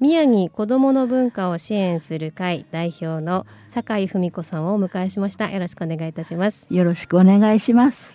宮城子どもの文化を支援する会代表の酒井文子さんをお迎えしました。よろしくお願いいたします。よろしくお願いします。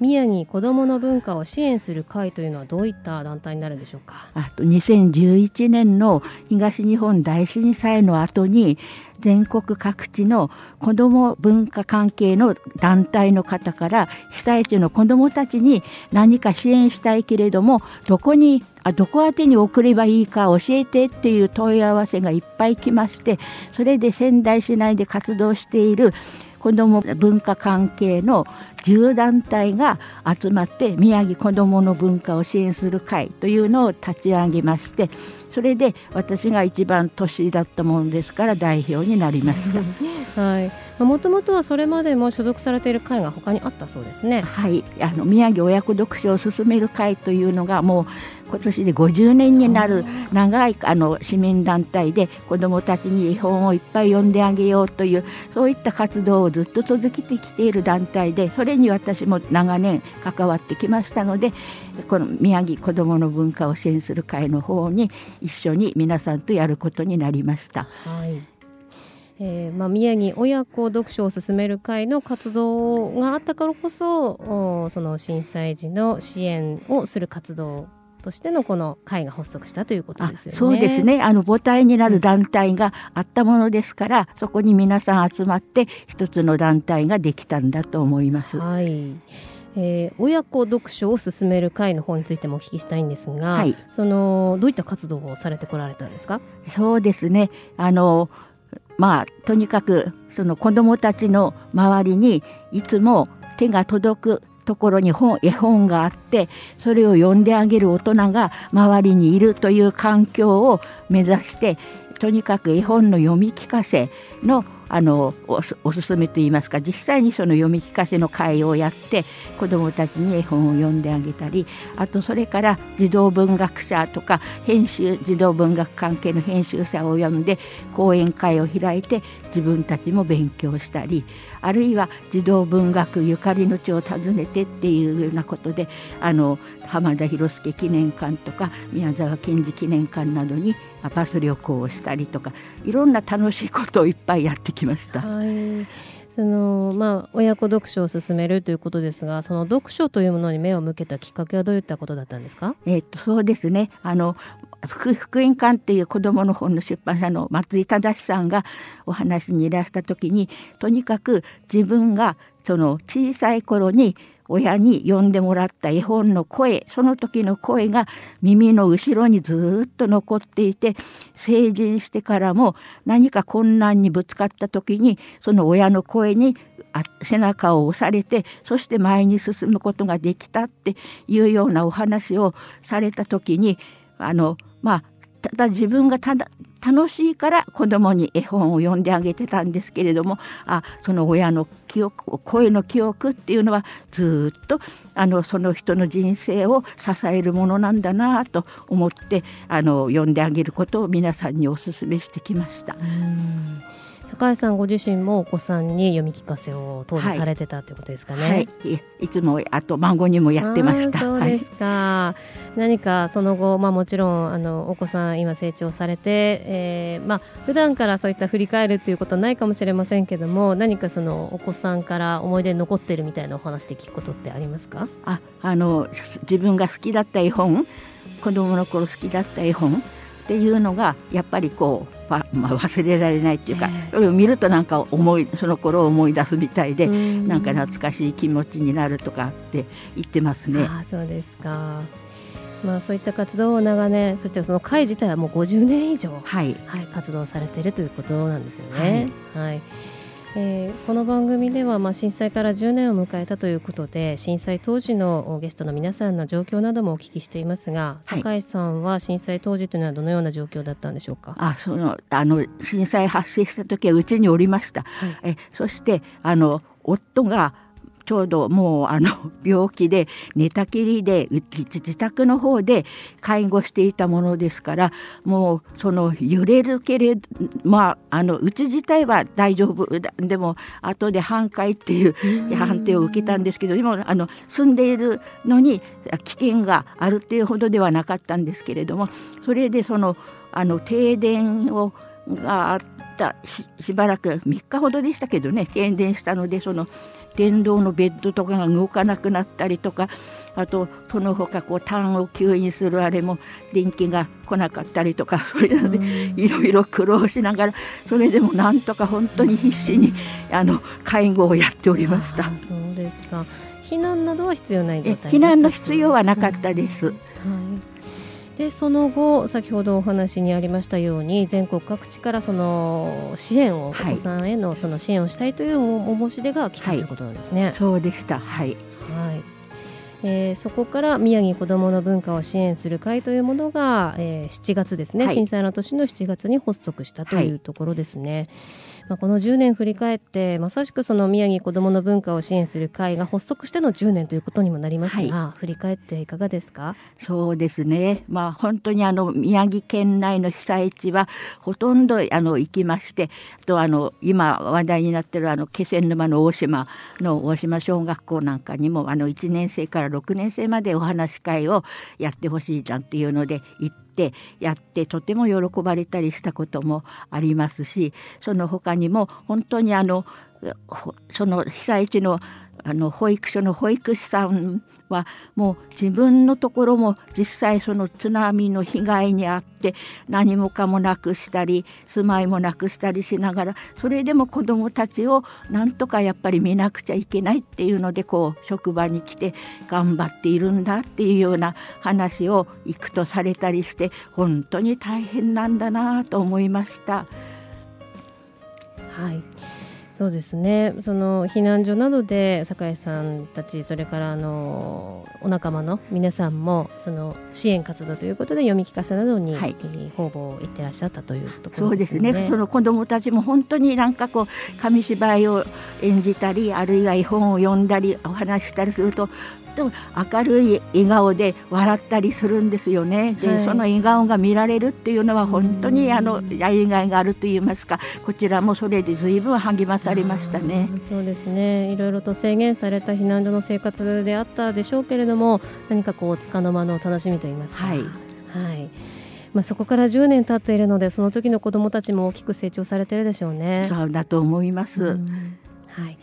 宮城子どもの文化を支援する会というのはどういった団体になるんでしょうか？あと2011年の東日本大震災の後に全国各地の子ども文化関係の団体の方から被災地の子どもたちに何か支援したいけれどもどこにあどこ宛てに送ればいいか教えてっていう問い合わせがいっぱい来ましてそれで仙台市内で活動している子ども文化関係の10団体が集まって宮城子どもの文化を支援する会というのを立ち上げましてそれで私が一番年だったものですから代表になりました。はいもともとはそれまでも所属されている会が他にあったそうですね。はいあの宮城親子読書を進める会というのがもう今年で50年になる長いあの市民団体で子どもたちに絵本をいっぱい読んであげようというそういった活動をずっと続けてきている団体でそれに私も長年関わってきましたのでこの宮城子どもの文化を支援する会の方に一緒に皆さんとやることになりました。はいえーまあ、宮城親子読書を進める会の活動があったからこそその震災時の支援をする活動としてのこの会が発足したということですよね。そうですね。あの母体になる団体があったものですから、うん、そこに皆さん集まって一つの団体ができたんだと思います。はい。えー、親子読書を進める会の方についてもお聞きしたいんですが、はい、そのどういった活動をされてこられたんですか？そうですね。あのまあとにかくその子どもたちの周りにいつも手が届くところに本絵本があってそれを読んであげる大人が周りにいるという環境を目指してとにかく絵本の読み聞かせのあのおすすめといいますか実際にその読み聞かせの会をやって子どもたちに絵本を読んであげたりあとそれから児童文学者とか編集児童文学関係の編集者を呼んで講演会を開いて自分たちも勉強したりあるいは児童文学ゆかりの地を訪ねてっていうようなことであの浜田博介記念館とか宮沢賢治記念館などにバス旅行をしたりとかいろんな楽しいことをいっぱいやってきました。はい。そのまあ、親子読書を進めるということですがその読書というものに目を向けたきっかけはどういったことだったんですか、えー、っとそうですね。あの福音館っていう子どもの本の出版社の松井正さんがお話にいらした時にとにかく自分がその小さい頃に親に読んでもらった絵本の声その時の声が耳の後ろにずっと残っていて成人してからも何か困難にぶつかった時にその親の声に背中を押されてそして前に進むことができたっていうようなお話をされた時にあのまあただ自分がただ楽しいから子供に絵本を読んであげてたんですけれどもあその親の記憶声の記憶っていうのはずっとあのその人の人生を支えるものなんだなと思ってあの読んであげることを皆さんにお勧めしてきました。高橋さんご自身もお子さんに読み聞かせを当時されてたということですかね。はい、いつもあと孫にもやってました。そうですか。はい、何かその後まあもちろんあのお子さん今成長されて、えー、まあ普段からそういった振り返るということはないかもしれませんけども、何かそのお子さんから思い出に残ってるみたいなお話で聞くことってありますか？あ、あの自分が好きだった絵本、子供の頃好きだった絵本っていうのがやっぱりこう。まあ、忘れられないっていうか、えー、見るとなんか思いその頃を思い出すみたいでんなんか懐かしい気持ちになるとかって言ってますね。あそうですかまあ、そういった活動を長年そしてその会自体はもう50年以上、はいはい、活動されているということなんですよね。はい、はいえー、この番組では、まあ、震災から10年を迎えたということで震災当時のゲストの皆さんの状況などもお聞きしていますが、はい、酒井さんは震災当時というのはどのような状況だったんでしょうか？あそのあの震災発生した時はうちにおりました、はい、えそしてあの夫がちょうどもうあの病気で寝たきりで自宅の方で介護していたものですからもうその揺れるけれどまああのうち自体は大丈夫。でも後で半壊っていう判定を受けたんですけどでもあの住んでいるのに危険があるっていうほどではなかったんですけれどもそれでそのあの停電をがあったしばらく3日ほどでしたけどね停電したのでその電動のベッドとかが動かなくなったりとかあとその他こう痰を吸引するあれも電気が来なかったりとかそれでいろいろ苦労しながらそれでもなんとか本当に必死にあの介護をやっておりました。そうですか。避難などは必要ない状態避難の必要はなかったです。はいでその後先ほどお話にありましたように全国各地からその支援を、はい、お子さんへのその支援をしたいというお申し出が来た、はい、とい。うことなんですね。そうでした。はい、はい。えー、そこから宮城子どもの文化を支援する会というものが、えー、7月ですね、はい、震災の年の7月に発足したというところですね。まあ、この10年振り返ってまさしくその宮城子どもの文化を支援する会が発足しての10年ということにもなりますが、はい、振り返っていかがですか？そうですね、まあ、本当にあの宮城県内の被災地はほとんどあの行きましてあとあの今話題になっているあの気仙沼の大島の大島小学校なんかにもあの1年生から6年生までお話し会をやってほしいなんていうので行ってやってとても喜ばれたりしたこともありますしその他にも本当にあのその被災地のあの保育所の保育士さんはもう自分のところも実際その津波の被害に遭って何もかもなくしたり住まいもなくしたりしながらそれでも子どもたちをなんとかやっぱり見なくちゃいけないっていうのでこう職場に来て頑張っているんだっていうような話を行くとされたりして本当に大変なんだなと思いました。はいそうですね。その避難所などで酒井さんたちそれからあのお仲間の皆さんもその支援活動ということで読み聞かせなどに、はい、方々行ってらっしゃったというところですね。そうですね。その子どもたちも本当になんかこう紙芝居を演じたりあるいは絵本を読んだりお話したりするとと明るい笑顔で笑ったりするんですよね。で、はい、その笑顔が見られるっていうのは本当にあのやりがいがあると言いますか。こちらもそれで随分励まされましたね。そうですね。いろいろと制限された避難所の生活であったでしょうけれども何かこう束の間の楽しみと言いますか。はい、はい。まあ、そこから10年経っているのでその時の子どもたちも大きく成長されてるでしょうね。そうだと思います、はい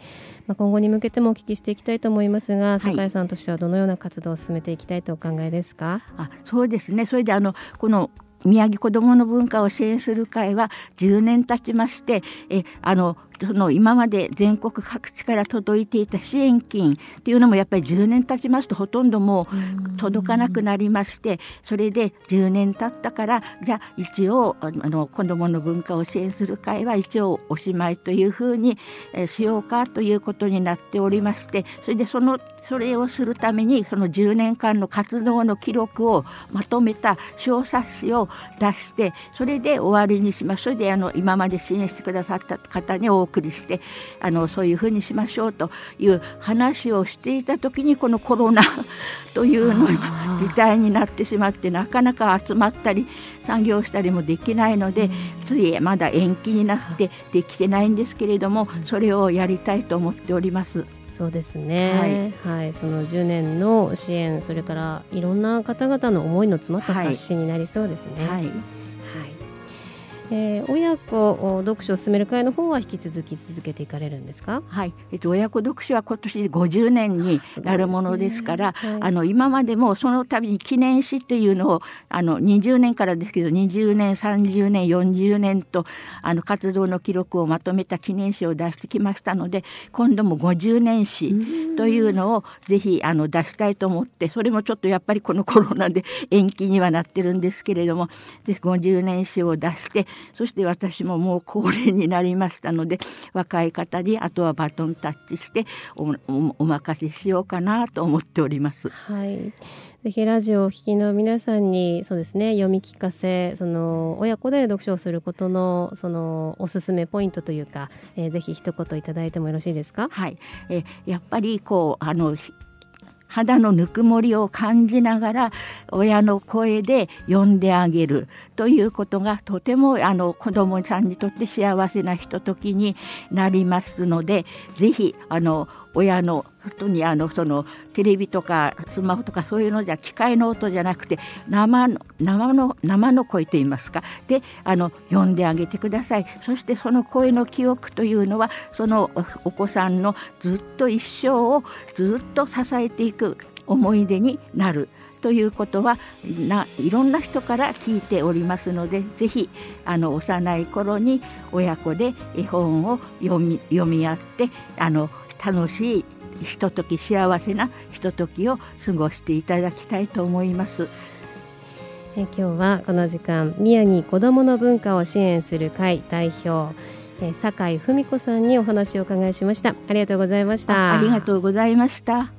まあ、今後に向けてもお聞きしていきたいと思いますが、酒井さんとしてはどのような活動を進めていきたいとお考えですか？あそうですねそれであのこの宮城子どもの文化を支援する会は10年経ちましてえあのその今まで全国各地から届いていた支援金っていうのもやっぱり10年経ちますとほとんどもう届かなくなりましてそれで10年経ったからじゃあ一応あの子どもの文化を支援する会は一応おしまいというふうにしようかということになっておりましてそれでそのそれをするためにその10年間の活動の記録をまとめた小冊子を出してそれで終わりにします。それであの今まで支援してくださった方にお送りしてあのそういうふうにしましょうという話をしていた時にこのコロナ というの事態になってしまってなかなか集まったり産業したりもできないのでついまだ延期になってできてないんですけれどもそれをやりたいと思っております。そうですね、はい、はい、その10年の支援それからいろんな方々の思いの詰まった冊子になりそうですね。はい、はいえー、親子読書を進める会の方は引き続き続けていかれるんですか？はい、えっと親子読書は今年50年になるものですから、ねはい、あの今までもその度に記念誌っていうのをあの20年からですけど20年30年40年とあの活動の記録をまとめた記念誌を出してきましたので、今度も50年誌というのをぜひあの出したいと思って、それもちょっとやっぱりこのコロナで延期にはなってるんですけれども、ぜひ50年誌を出して。そして私ももう高齢になりましたので若い方にあとはバトンタッチしておお任せしようかなと思っております。はいぜひラジオをお聞きの皆さんにそうですね読み聞かせその親子で読書をすることのそのおすすめポイントというか、えー、ぜひ一言いただいてもよろしいですか？はい、えやっぱりこうあの肌のぬくもりを感じながら親の声で呼んであげるということがとてもあの子どもさんにとって幸せなひとときになりますのでぜひあの親の本にあのそのテレビとかスマホとかそういうのじゃ機械の音じゃなくて生の生の生の声といいますか。であの呼んであげてください。そしてその声の記憶というのはそのお子さんのずっと一生をずっと支えていく思い出になる。ということはいろんな人から聞いておりますのでぜひあの幼い頃に親子で絵本を読み読み合ってあの楽しいひととき幸せなひとときを過ごしていただきたいと思います。え今日はこの時間宮城子どもの文化を支援する会代表え酒井文子さんにお話を伺いしました。ありがとうございました。ありがとうございました